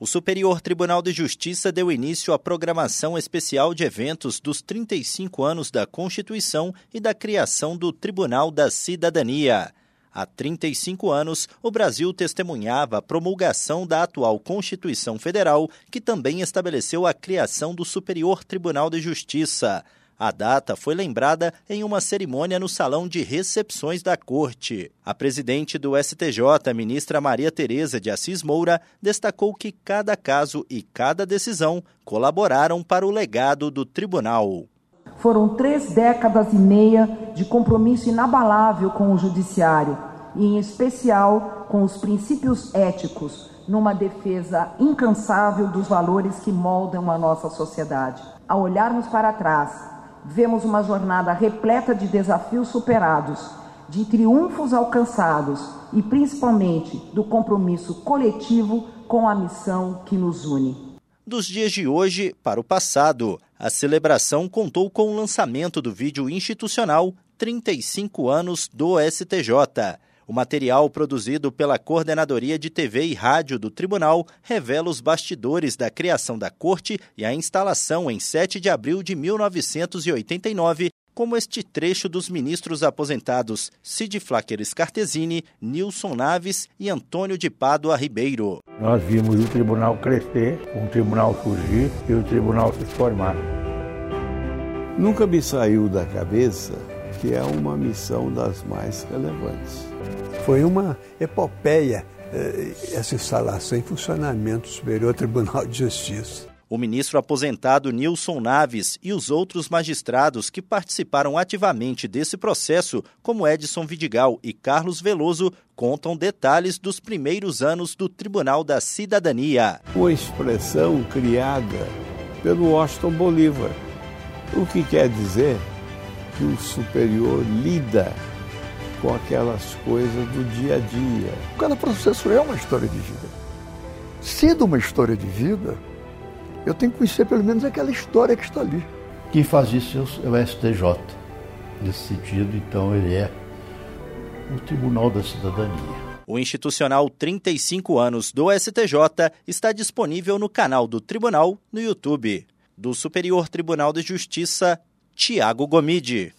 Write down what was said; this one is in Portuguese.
O Superior Tribunal de Justiça deu início à programação especial de eventos dos 35 anos da Constituição e da criação do Tribunal da Cidadania. Há 35 anos, o Brasil testemunhava a promulgação da atual Constituição Federal, que também estabeleceu a criação do Superior Tribunal de Justiça. A data foi lembrada em uma cerimônia no Salão de Recepções da Corte. A presidente do STJ, ministra Maria Tereza de Assis Moura, destacou que cada caso e cada decisão colaboraram para o legado do tribunal. Foram três décadas e meia de compromisso inabalável com o Judiciário, e em especial com os princípios éticos, numa defesa incansável dos valores que moldam a nossa sociedade. Ao olharmos para trás, vemos uma jornada repleta de desafios superados, de triunfos alcançados e principalmente do compromisso coletivo com a missão que nos une. Dos dias de hoje para o passado, a celebração contou com o lançamento do vídeo institucional 35 anos do STJ o material produzido pela Coordenadoria de TV e Rádio do Tribunal revela os bastidores da criação da Corte e a instalação em 7 de abril de 1989 como este trecho dos ministros aposentados Cid Flacker Scartesini, Nilson Naves e Antônio de Pádua Ribeiro. Nós vimos o tribunal crescer, o tribunal surgir e o tribunal se formar. Nunca me saiu da cabeça que é uma missão das mais relevantes. Foi uma epopeia eh, essa instalação em funcionamento do Superior Tribunal de Justiça. O ministro aposentado Nilson Naves e os outros magistrados que participaram ativamente desse processo, como Edson Vidigal e Carlos Veloso, contam detalhes dos primeiros anos do Tribunal da Cidadania. Uma expressão criada pelo Washington Bolívar, o que quer dizer que o superior lida com aquelas coisas do dia a dia. Cada processo é uma história de vida. Sendo uma história de vida, eu tenho que conhecer pelo menos aquela história que está ali. Quem faz isso é o STJ. Nesse sentido, então, ele é o Tribunal da Cidadania. O institucional 35 anos do STJ está disponível no canal do Tribunal no YouTube. Do Superior Tribunal de Justiça, Tiago Gomide.